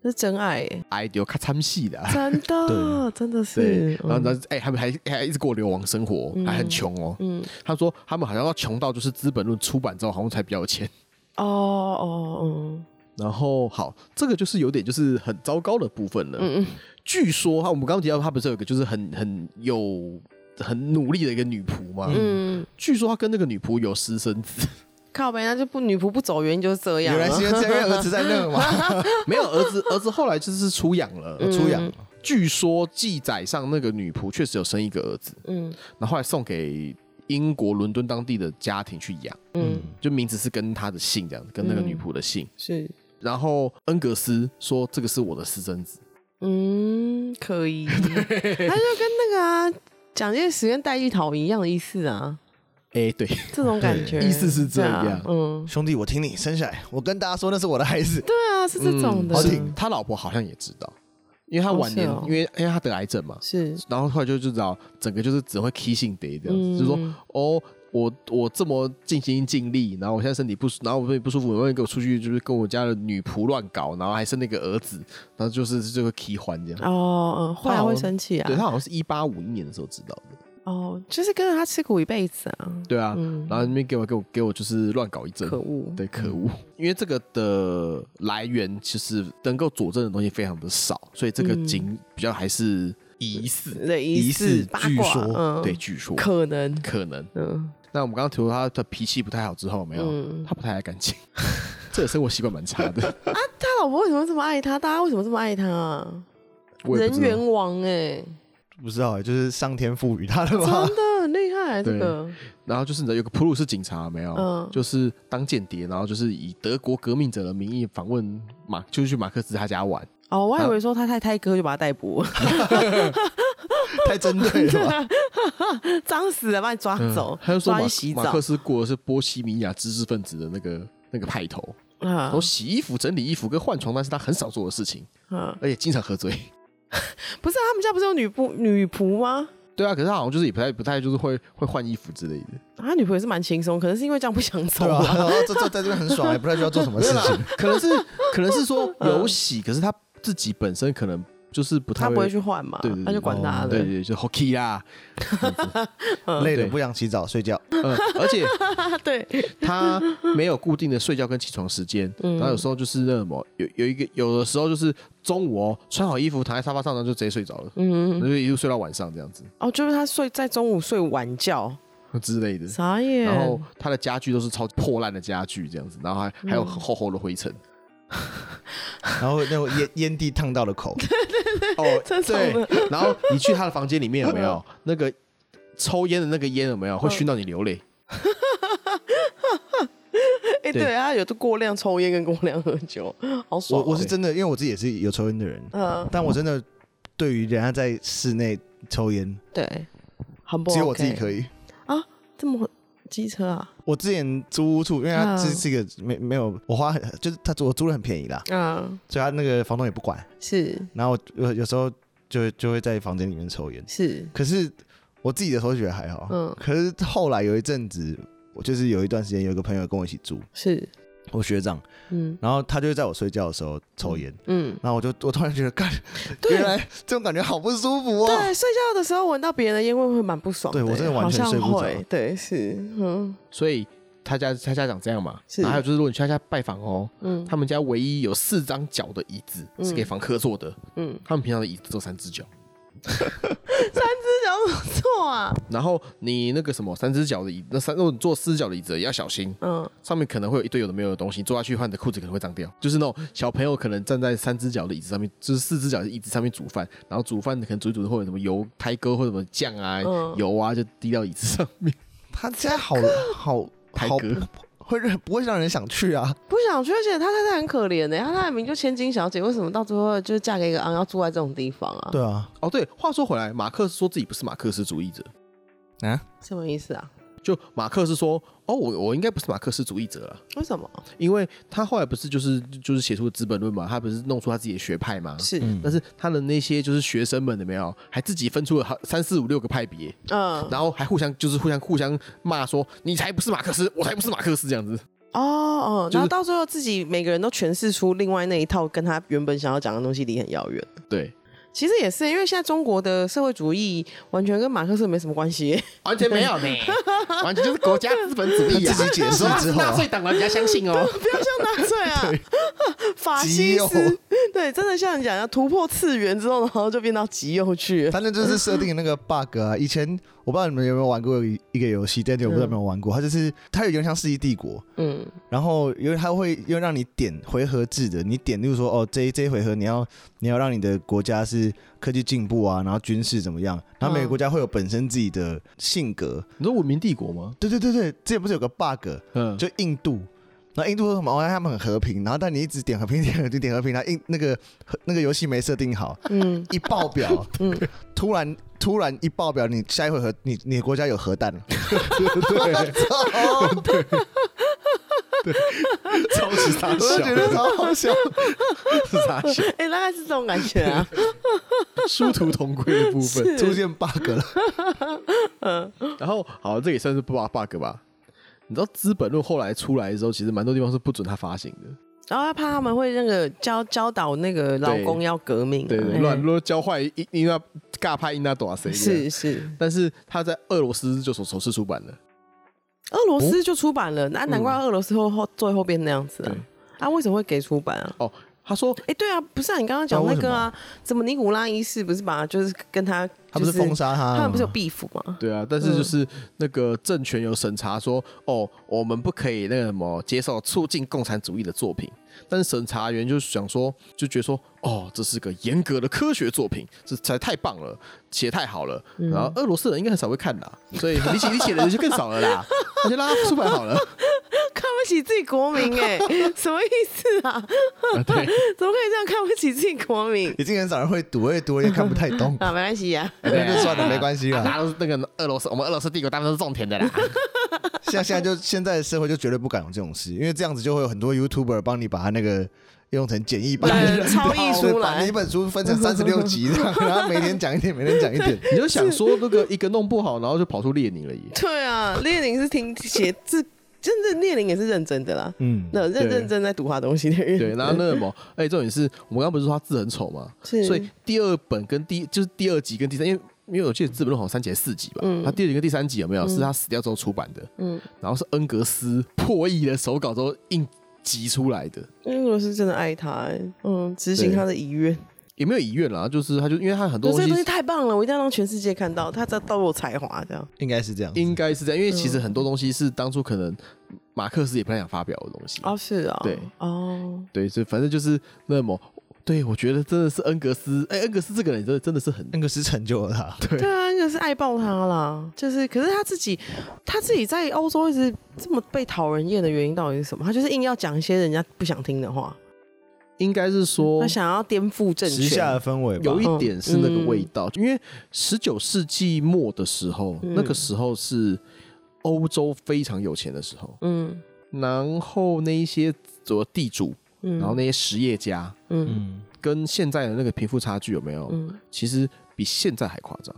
这是真爱哎，爱丢卡参戏的，真的，真的是。然后呢，哎，他们还还一直过流亡生活，还很穷哦。嗯，他说他们好像要穷到就是《资本论》出版之后，好像才比较有钱。哦哦，嗯。然后好，这个就是有点就是很糟糕的部分了。嗯嗯。据说他我们刚刚提到他不是有一个就是很很有很努力的一个女仆吗？嗯。据说他跟那个女仆有私生子。靠北，那就不女仆不走原因就是这样。原来是因为儿子在那嘛？没有儿子，儿子后来就是出养了，嗯、出养。据说记载上那个女仆确实有生一个儿子。嗯。然后后来送给英国伦敦当地的家庭去养。嗯。就名字是跟他的姓这样，跟那个女仆的姓。是。然后恩格斯说：“这个是我的私生子。”嗯，可以。他就跟那个啊，蒋介石跟戴玉陶一样的意思啊。哎，对，这种感觉，意思是这样。嗯，兄弟，我听你生下来，我跟大家说那是我的孩子。对啊，是这种的。好听。他老婆好像也知道，因为他晚年，因为因为他得癌症嘛，是。然后后来就知道，整个就是只会 kissing day 这样子，就是说哦。我我这么尽心尽力，然后我现在身体不舒，然后我身体不舒服，我会给我出去，就是跟我家的女仆乱搞，然后还生那个儿子，然后就是这个奇欢这样。哦，嗯，后来会生气啊？对，他好像是一八五一年的时候知道的。哦，就是跟着他吃苦一辈子啊。对啊，嗯、然后那边给我给我给我就是乱搞一阵。可恶，对，可恶。因为这个的来源其实能够佐证的东西非常的少，所以这个景比较还是。疑似，对，疑似据说，嗯，对，据说可能，可能，嗯。那我们刚刚提到他的脾气不太好之后，没有，嗯、他不太爱干净，这个生活习惯蛮差的 啊。他老婆为什么这么爱他？大家为什么这么爱他啊？人缘王哎、欸，不知道哎、欸，就是上天赋予他的吧？真的很厉害，这个。然后就是有个普鲁士警察没有，嗯、就是当间谍，然后就是以德国革命者的名义访问马，就是去马克思他家玩。哦，我还以为说他太太哥就把他逮捕。太针对了，脏死了，把你抓走。嗯、他就说马马，马克思过的是波西米亚知识分子的那个那个派头，啊，说洗衣服、整理衣服跟换床单是他很少做的事情，啊，而且经常喝醉。不是、啊，他们家不是有女仆女仆吗？对啊，可是他好像就是也不太不太就是会会换衣服之类的。他女朋友是蛮轻松，可能是因为这样不想走啊。这这在这边很爽，也不太需要做什么事情。可能是可能是说有洗，可是他自己本身可能。就是不太他不会去换嘛，对，他就管他的，对对，就 hockey 啦，累了不想起早睡觉，而且 对，他没有固定的睡觉跟起床时间，然后有时候就是那什么，有有一个有的时候就是中午哦，穿好衣服躺在沙发上，然后就直接睡着了，嗯，就一路睡到晚上这样子。哦，就是他睡在中午睡晚觉。之类的，啥耶？然后他的家具都是超破烂的家具这样子，然后还还有厚厚的灰尘。然后那种烟 烟蒂烫到了口，哦，对，然后你去他的房间里面有没有？那个抽烟的那个烟有没有？会熏到你流泪？哎，对啊，有的过量抽烟跟过量喝酒，好爽。我我是真的，因为我自己也是有抽烟的人，嗯，但我真的对于人家在室内抽烟，对，很不，只有我自己可以。啊，这么。机车啊！我之前租屋处，因为他这是一个没没有我花很，就是他租我租的很便宜啦，嗯，所以他那个房东也不管，是。然后有有时候就就会在房间里面抽烟，是。可是我自己的时候觉得还好，嗯。可是后来有一阵子，我就是有一段时间有一个朋友跟我一起住，是。我学长，嗯，然后他就在我睡觉的时候抽烟，嗯，然后我就我突然觉得，干，原来这种感觉好不舒服哦。对，睡觉的时候闻到别人的烟味会蛮不爽。对我真的完全睡不着。对，是，嗯。所以他家他家长这样嘛，是。然后还有就是，如果你去他家拜访哦，嗯，他们家唯一有四张脚的椅子是给房客坐的，嗯，他们平常的椅子都三只脚。么坐啊？然后你那个什么三只脚的椅，那三如果你坐四只脚的椅子也要小心，嗯，上面可能会有一堆有的没有的东西，坐下去的话你的裤子可能会脏掉。就是那种小朋友可能站在三只脚的椅子上面，就是四只脚的椅子上面煮饭，然后煮饭可能煮一煮会有什么油胎沟或者什么酱啊、嗯、油啊就滴到椅子上面。他家好好胎哥。会不会让人想去啊？不想去，而且他太太很可怜的、欸，他太太名就千金小姐，为什么到最后就是嫁给一个昂要住在这种地方啊？对啊，哦对，话说回来，马克思说自己不是马克思主义者，啊，什么意思啊？就马克思说，哦，我我应该不是马克思主义者了。为什么？因为他后来不是就是就是写出了《资本论》嘛，他不是弄出他自己的学派嘛？是。但是他的那些就是学生们有没有，还自己分出了好三四五六个派别，嗯，然后还互相就是互相互相骂说，你才不是马克思，我才不是马克思这样子。哦哦，然后到最后自己每个人都诠释出另外那一套，跟他原本想要讲的东西离很遥远。对。其实也是，因为现在中国的社会主义完全跟马克思没什么关系，完全没有呢，完全就是国家资本主义啊！自己解释之后，纳粹党人比较相信哦，不要像纳粹啊，法西斯，对，真的像你讲要突破次元之后，然后就变到极右去。反正就是设定那个 bug 啊，以前。我不知道你们有没有玩过一个游戏，但是我不知道有没有玩过。它就是它有点像《世纪帝国》，嗯，然后因为它会又让你点回合制的，你点，例如说哦，这一这一回合你要你要让你的国家是科技进步啊，然后军事怎么样？然后每个国家会有本身自己的性格。你说文明帝国吗？对对对对，之前不是有个 bug，嗯，就印度，然后印度说什么？哦，他们很和平，然后但你一直点和平，点和平，点和平，然后印那个那个游戏没设定好，嗯，一爆表，嗯，突然。突然一爆表，你下一回合你你国家有核弹了，对，对，超级大笑，我觉得超好笑，傻笑，哎，大概是这种感觉啊，殊途同归的部分出现 bug 了，嗯，然后好，这也算是 bug bug 吧？你知道《资本论》后来出来的时候，其实蛮多地方是不准他发行的。然后他怕他们会那个教教导那个老公要革命，对对，乱乱教坏，一一那尬拍因那多少谁？是是，但是他在俄罗斯就首首次出版了，俄罗斯就出版了，那难怪俄罗斯后后最后变那样子啊！啊，为什么会给出版啊？哦，他说：“哎，对啊，不是啊，你刚刚讲那个啊，怎么尼古拉一世不是把就是跟他，他不是封杀他，他们不是有 beef 吗？对啊，但是就是那个政权有审查说，哦，我们不可以那个什么接受促进共产主义的作品。”但是审查员就想说，就觉得说，哦，这是个严格的科学作品，这才太棒了，写太好了。嗯、然后俄罗斯人应该很少会看的，所以你写你写的人就更少了啦。那就拉他出版好了，看不起自己国民哎，什么意思啊？啊对，怎么可以这样看不起自己国民？已经很少人会读，会读也看不太懂 啊，没关系呀，那就算了，没关系了。大家都是那个俄罗斯，我们俄罗斯帝国大部分都是种田的啦。现在现在就现在的社会就绝对不敢有这种事，因为这样子就会有很多 YouTuber 帮你把他那个用成简易版，超译书把一本书分成三十六集，然后每天讲一点，每天讲一点。你就想说那个一个弄不好，然后就跑出列宁了耶？对啊，列宁是听写字，真的列宁也是认真的啦。嗯，那认认真在读他东西的人。对，然后那个什么，哎，重点是我们刚刚不是说他字很丑吗？所以第二本跟第就是第二集跟第三，因为。因为我记得资本论好像三集还是四集吧，嗯、他第二集跟第三集有没有、嗯、是他死掉之后出版的？嗯，然后是恩格斯破译的手稿之后硬挤出来的。因为我是真的爱他、欸，嗯，执行他的遗愿，也没有遗愿啦，就是他就因为他很多东西，这东西太棒了，我一定要让全世界看到他在都有才华，这样。应该是这样，应该是这样，因为其实很多东西是当初可能马克思也不太想发表的东西。哦，是啊，对，哦，对，所以反正就是那么。对，我觉得真的是恩格斯，哎，恩格斯这个人真的真的是很，恩格斯成就了他。对，对啊，恩格斯爱爆他啦，就是，可是他自己，他自己在欧洲一直这么被讨人厌的原因到底是什么？他就是硬要讲一些人家不想听的话，应该是说他想要颠覆政权，时下的氛围，有一点是那个味道，嗯、因为十九世纪末的时候，嗯、那个时候是欧洲非常有钱的时候，嗯，然后那一些做地主。然后那些实业家，嗯，跟现在的那个贫富差距有没有？嗯，其实比现在还夸张。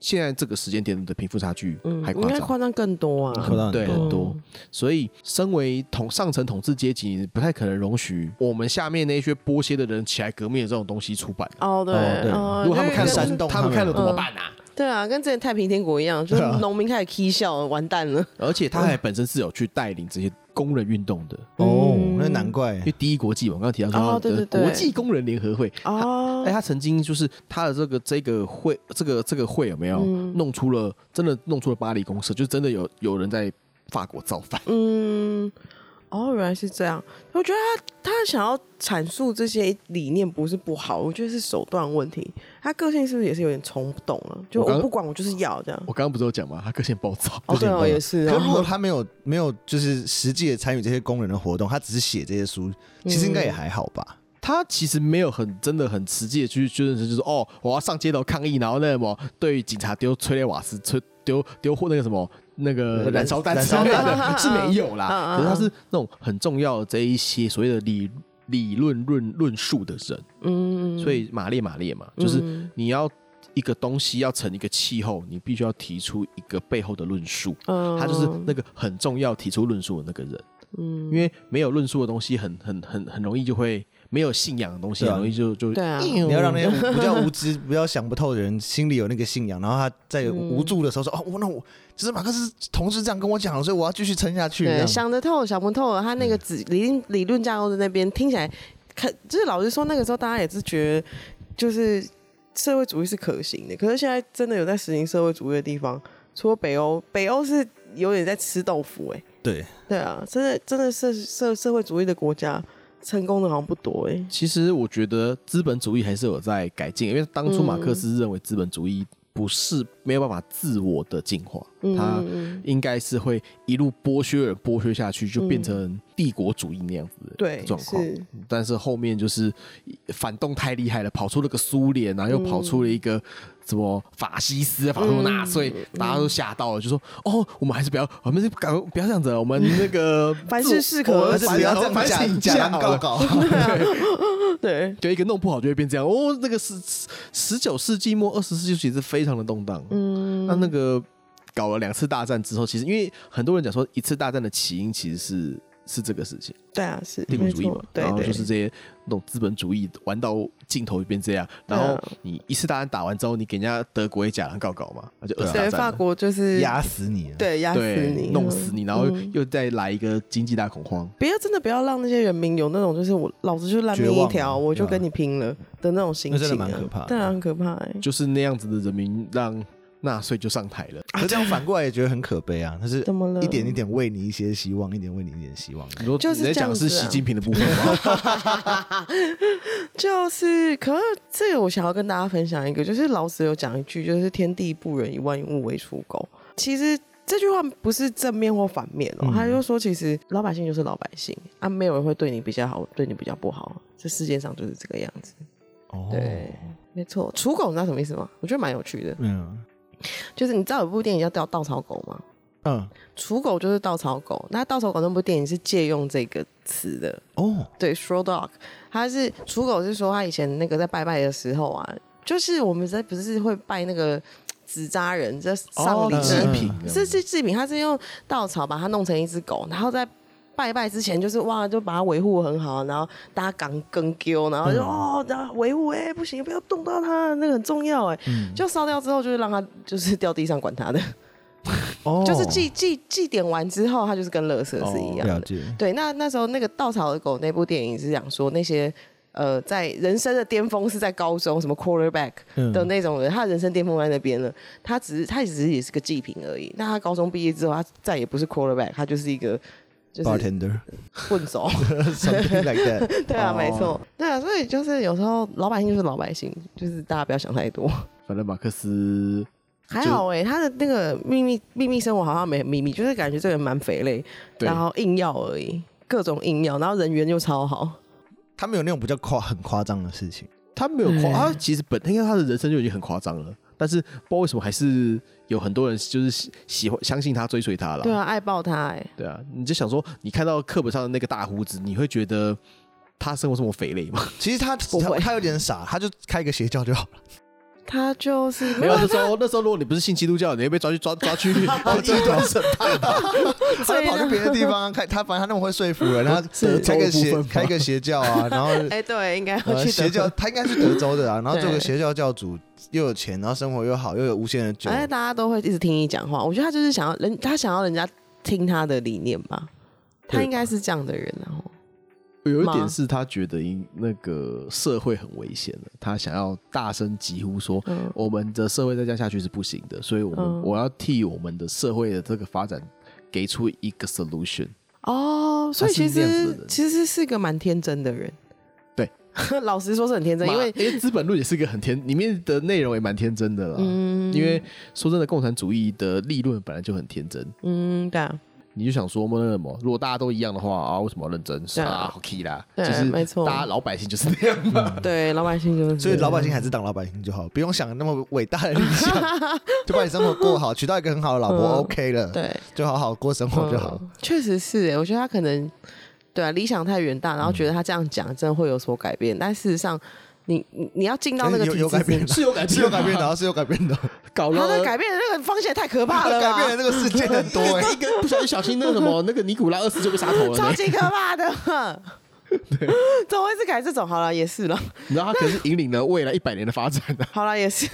现在这个时间点的贫富差距还夸张，应该夸张更多啊，夸张对很多。所以，身为统上层统治阶级，不太可能容许我们下面那些剥削的人起来革命的这种东西出版。哦，对，对如果他们看煽动，他们看了怎么办啊？对啊，跟之前太平天国一样，就是 农民开始起笑，完蛋了。而且他还本身是有去带领这些。工人运动的。哦，那难怪，因为第一国际嘛，我刚刚提到说的国际工人联合会哦，哎，他曾经就是他的这个这个会，这个这个会有没有？弄出了真的弄出了巴黎公社，就真的有有人在法国造反，嗯。哦，原来是这样。我觉得他他想要阐述这些理念不是不好，我觉得是手段问题。他个性是不是也是有点冲动了？就我不管，我就是要这样。我刚刚不是有讲吗？他个性暴躁。哦，对哦，也是。可如果他没有没有就是实际的参与这些工人的活动，他只是写这些书，其实应该也还好吧。他其实没有很真的很实际的去就是就是哦，我要上街头抗议，然后那什么对警察丢催泪瓦斯，催丢丢或那个什么。那个燃烧弹燃烧弹的是没有啦，可是他是那种很重要的这一些所谓的理理论论论述的人，嗯，所以马列马列嘛，就是你要一个东西要成一个气候，你必须要提出一个背后的论述，嗯。他就是那个很重要提出论述的那个人，嗯，因为没有论述的东西很很很很容易就会。没有信仰的东西，很容易就就对啊。你要让那些比较无知、比较想不透的人心里有那个信仰，然后他在无助的时候说：“哦，我那我就是马克思同事这样跟我讲，所以我要继续撑下去。”对，想得透，想不透，他那个理理论架构的那边听起来，可就是老实说，那个时候大家也是觉得，就是社会主义是可行的。可是现在真的有在实行社会主义的地方，除了北欧，北欧是有点在吃豆腐哎。对对啊，真的真的是社社会主义的国家。成功的好像不多哎、欸。其实我觉得资本主义还是有在改进，因为当初马克思认为资本主义不是没有办法自我的进化，它应该是会一路剥削人剥削下去，就变成帝国主义那样子的状况。但是后面就是反动太厉害了，跑出了个苏联，然后又跑出了一个。什么法西斯、法国纳所以，大家都吓到了，就说：“哦，我们还是不要，我们不要不要这样子，我们那个 凡事适可而止，不要这样讲，讲搞搞。”对，就一个弄不好就会变这样。哦，那个十十九世纪末二十世纪其实非常的动荡。嗯，那那个搞了两次大战之后，其实因为很多人讲说，一次大战的起因其实是是这个事情。对啊，是帝国主义嘛，对，然后就是这些那种资本主义玩到尽头就变这样。然后你一次大战打完之后，你给人家德国也假狼告告嘛，那就二次大战。法国就是压死你，对，压死你，弄死你，然后又再来一个经济大恐慌。不要真的不要让那些人民有那种就是我老子就烂命一条，我就跟你拼了的那种心情，蛮可怕，当然很可怕。就是那样子的人民让。纳粹就上台了，可这样反过来也觉得很可悲啊！他是怎么了一点一点喂你一些希望，一点喂你一点希望。你说你在讲的是习近平的部分吗？就是，可是这个我想要跟大家分享一个，就是老子有讲一句，就是“天地不仁，以万物为刍狗”。其实这句话不是正面或反面哦，他就说，其实老百姓就是老百姓啊，没有人会对你比较好，对你比较不好，这世界上就是这个样子。哦，对，没错，刍狗你知道什么意思吗？我觉得蛮有趣的。嗯。就是你知道有部电影叫《稻草狗》吗？嗯，刍狗就是稻草狗。那稻草狗那部电影是借用这个词的哦。对，straw dog，它是刍狗是说他以前那个在拜拜的时候啊，就是我们在不是会拜那个纸扎人，这上礼祭品，是是制品，他是用稻草把它弄成一只狗，然后在。拜拜之前就是哇，就把它维护很好，然后大家赶跟丢，然后就、嗯、哦，维护哎，不行，不要动到它，那个很重要哎，嗯、就烧掉之后就是让它就是掉地上管它的，哦，就是祭祭祭典完之后，它就是跟垃圾是一样的。哦、对，那那时候那个稻草的狗那部电影是讲说那些呃，在人生的巅峰是在高中什么 quarterback 的那种人，嗯、他人生巅峰在那边了，他只是他只是也是个祭品而已。那他高中毕业之后，他再也不是 quarterback，他就是一个。就是 bartender 混走，something like that。对啊，没错，对啊，所以就是有时候老百姓就是老百姓，就是大家不要想太多。反正马克思 还好哎，他的那个秘密秘密生活好像没秘密，就是感觉这个人蛮肥嘞，然后硬要而已，各种硬要，然后人缘又超好。他没有那种比较夸很夸张的事情，他没有夸，他其实本应该他的人生就已经很夸张了。但是不知道为什么还是有很多人就是喜欢相信他追随他了。对啊，爱抱他哎。对啊，你就想说，你看到课本上的那个大胡子，你会觉得他生活这么肥累吗？其实他他，他有点傻，他就开一个邪教就好了。他就是没有那时候，那时候如果你不是信基督教，你会被抓去抓抓去 极端审判吧？他跑去别的地方开，他反正他那么会说服人，他开个邪开个邪教啊，然后 哎对，应该邪教，他应该是德州的啊，然后做个邪教教主，又有钱，然后生活又好，又有无限的酒，哎，大家都会一直听你讲话。我觉得他就是想要人，他想要人家听他的理念吧，他应该是这样的人，然后。有一点是他觉得因那个社会很危险了，他想要大声疾呼说：“我们的社会再这样下去是不行的，所以我们我要替我们的社会的这个发展给出一个 solution。”哦，所以其实其实是个蛮天真的人。对，老实说是很天真，因为因为《资本论》也是个很天，里面的内容也蛮天真的啦。嗯，因为说真的，共产主义的立论本来就很天真。嗯，对啊。你就想说么？什么？如果大家都一样的话啊，为什么要认真？是啊，好 key 啦，就是没错，大家老百姓就是那样嘛。对，老百姓就是，所以老百姓还是当老百姓就好，不用想那么伟大的理想，就把你生活过好，娶到一个很好的老婆，OK 了。对，就好好过生活就好。确实是，哎，我觉得他可能对啊，理想太远大，然后觉得他这样讲真的会有所改变，但事实上。你你你要进到那个体制，有改变，是有改变，是有改变的，是有改变的。搞了，他的改变的那个方向太可怕了，改变的那个世界很多，一个不小心小心那个什么，那个尼古拉二世就被杀头了，超级可怕的。对，怎么会是改这种？好了，也是了。你知道他可是引领了未来一百年的发展的。好了，也是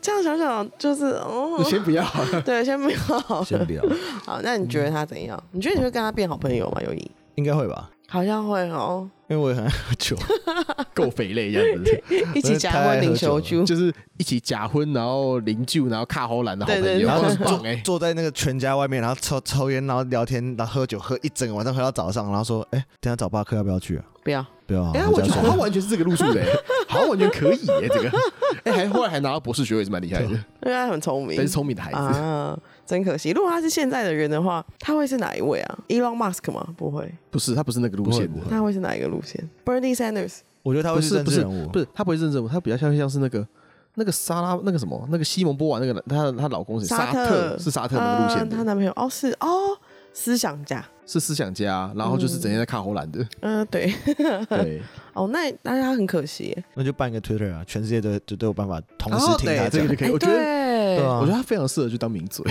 这样想想，就是哦，你先不要，对，先不要，先不要。好，那你觉得他怎样？你觉得你会跟他变好朋友吗？有意？应该会吧。好像会哦，因为我也很爱喝酒，够肥累这样子，一起假婚领酒，就是一起假婚，然后领酒，然后卡喉兰的好朋友，然后坐坐在那个全家外面，然后抽抽烟，然后聊天，然后喝酒，喝一整个晚上，喝到早上，然后说，哎，等下找巴克要不要去啊？不要，不要。哎，我觉得他完全是这个路数的，好像完全可以哎，这个，哎，还后来还拿到博士学位，是蛮厉害的，因为他很聪明，很聪明的孩子。真可惜，如果他是现在的人的话，他会是哪一位啊？Elon Musk 吗？不会，不是，他不是那个路线的。他会是哪一个路线？Bernie Sanders？我觉得他会是政治人物，不是，他不会是政治人物，他比较像像是那个那个莎拉那个什么那个西蒙波娃那个她她老公是沙特，是沙特那个路线，她男朋友哦是哦思想家，是思想家，然后就是整天在看荷兰的，嗯对。对。哦那那他很可惜，那就办一个 Twitter 啊，全世界都都都有办法同时听他这个就可以，我觉得对，我觉得他非常适合去当名嘴。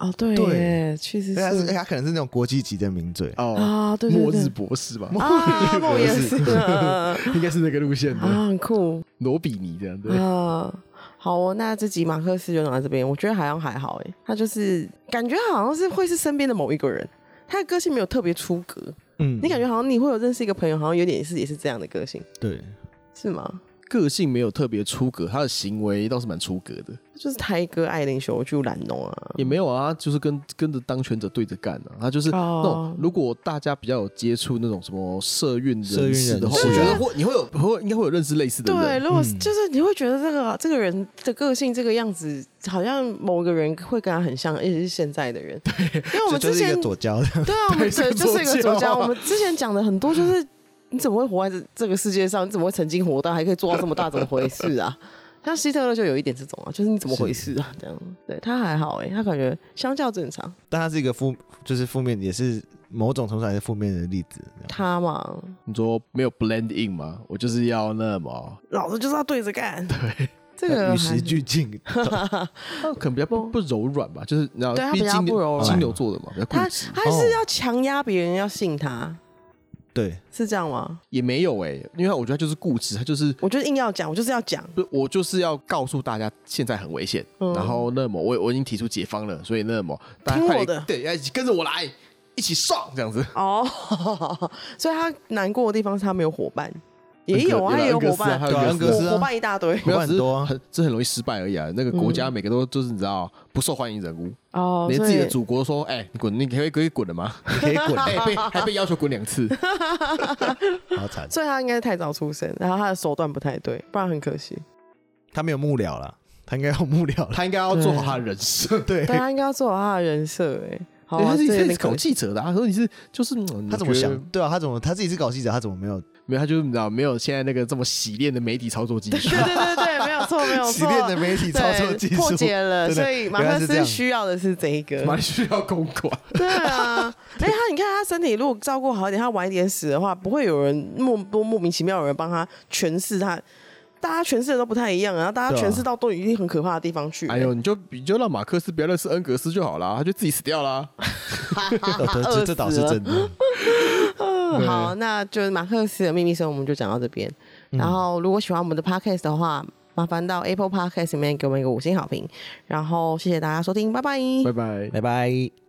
哦，对，对，确实是，他可能是那种国际级的名嘴。哦啊，对，末日博士吧？啊，末日博士，应该是那个路线的。啊，很酷，罗比尼这样对。啊。好哦，那这集马克思就讲到这边，我觉得好像还好哎，他就是感觉好像是会是身边的某一个人，他的个性没有特别出格，嗯，你感觉好像你会有认识一个朋友，好像有点是也是这样的个性，对，是吗？个性没有特别出格，他的行为倒是蛮出格的，就是台哥爱领袖就懒弄啊，也没有啊，就是跟跟着当权者对着干啊，他就是那种如果大家比较有接触那种什么社运人士的话，我觉得会你会有会应该会有认识类似的人，对，如果就是你会觉得这个这个人的个性这个样子，好像某个人会跟他很像，而且是现在的人，对，因为我们之前左交的，对啊，我们 这就是一个左交，我们之前讲的很多就是。你怎么会活在这这个世界上？你怎么会曾经活到还可以做到这么大？怎么回事啊？像希特勒就有一点这种啊，就是你怎么回事啊？这样，对他还好哎、欸，他感觉相较正常。但他是一个负，就是负面，也是某种程度上是负面的例子。他嘛，你说没有 blend in 吗？我就是要那么，老子就是要对着干。对，这个与时俱进。他可能比较不 不柔软吧，就是你知道，对他比较不柔软，金牛座的嘛，比较固执。他还是要强压别人要信他。对，是这样吗？也没有哎、欸，因为我觉得他就是固执，他就是，我就是硬要讲，我就是要讲，不，我就是要告诉大家现在很危险，嗯、然后那么我我已经提出解方了，所以那么大家快点，对，要一起跟着我来，一起上这样子。哦，所以他难过的地方是他没有伙伴。也有啊，也有伙伴，伙伴一大堆，没有很多，很这很容易失败而已啊。那个国家每个都就是你知道不受欢迎人物哦，连自己的祖国说，哎，你滚，你可以可以滚了吗？你可以滚，哎，被还被要求滚两次，好惨。所以他应该是太早出生，然后他的手段不太对，不然很可惜。他没有幕僚了，他应该要幕僚，他应该要做好他的人设，对，他应该要做好他的人设，哎。他自己是搞记者的，他说你是就是他怎么想？对啊，他怎么他自己是搞记者，他怎么没有没有？他就是你知道没有现在那个这么洗练的媒体操作技术。对对对对，没有错没有错，洗练的媒体操作技术破解了。所以马克思需要的是这一个，蛮需要公关。对啊，哎，他你看他身体如果照顾好一点，他晚一点死的话，不会有人莫多莫名其妙有人帮他诠释他。大家诠释的都不太一样，然后大家诠释到都已经很可怕的地方去。哎呦，你就你就让马克思不要认识恩格斯就好了，他就自己死掉了。这这倒是 真的。好，那就是马克思的秘密生活，我们就讲到这边。然后，如果喜欢我们的 podcast 的话，麻烦到 Apple Podcast 里面给我们一个五星好评。然后，谢谢大家收听，拜拜，拜拜，拜拜。